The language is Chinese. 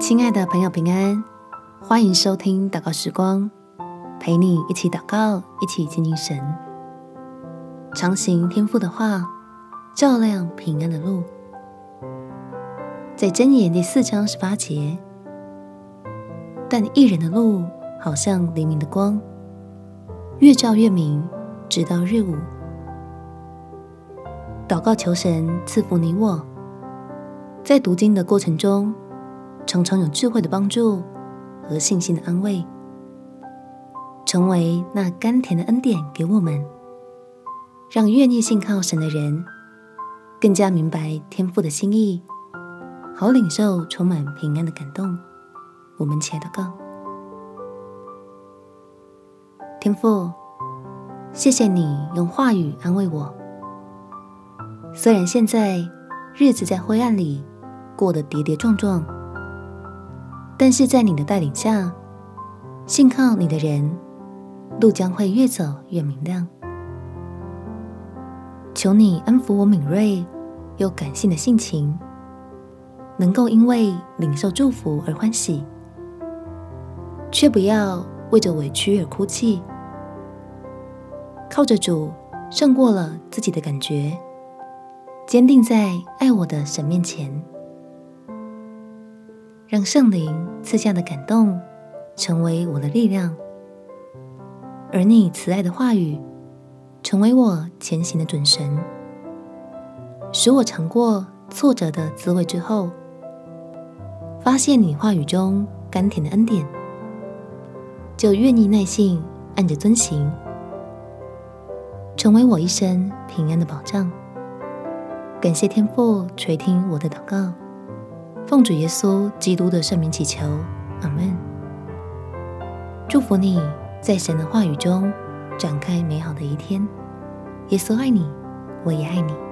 亲爱的朋友，平安！欢迎收听祷告时光，陪你一起祷告，一起亲近神，常行天父的话，照亮平安的路。在箴言第四章十八节，但一人的路好像黎明的光，越照越明，直到日午。祷告求神赐福你我，在读经的过程中，常常有智慧的帮助和信心的安慰，成为那甘甜的恩典给我们，让愿意信靠神的人更加明白天父的心意，好领受充满平安的感动。我们起来祷告，天父，谢谢你用话语安慰我。虽然现在日子在灰暗里过得跌跌撞撞。但是在你的带领下，信靠你的人，路将会越走越明亮。求你安抚我敏锐又感性的性情，能够因为领受祝福而欢喜，却不要为着委屈而哭泣。靠着主胜过了自己的感觉，坚定在爱我的神面前。让圣灵赐下的感动成为我的力量，而你慈爱的话语成为我前行的准绳，使我尝过挫折的滋味之后，发现你话语中甘甜的恩典，就愿意耐心按着遵行，成为我一生平安的保障。感谢天父垂听我的祷告。奉主耶稣基督的圣名祈求，阿门。祝福你在神的话语中展开美好的一天。耶稣爱你，我也爱你。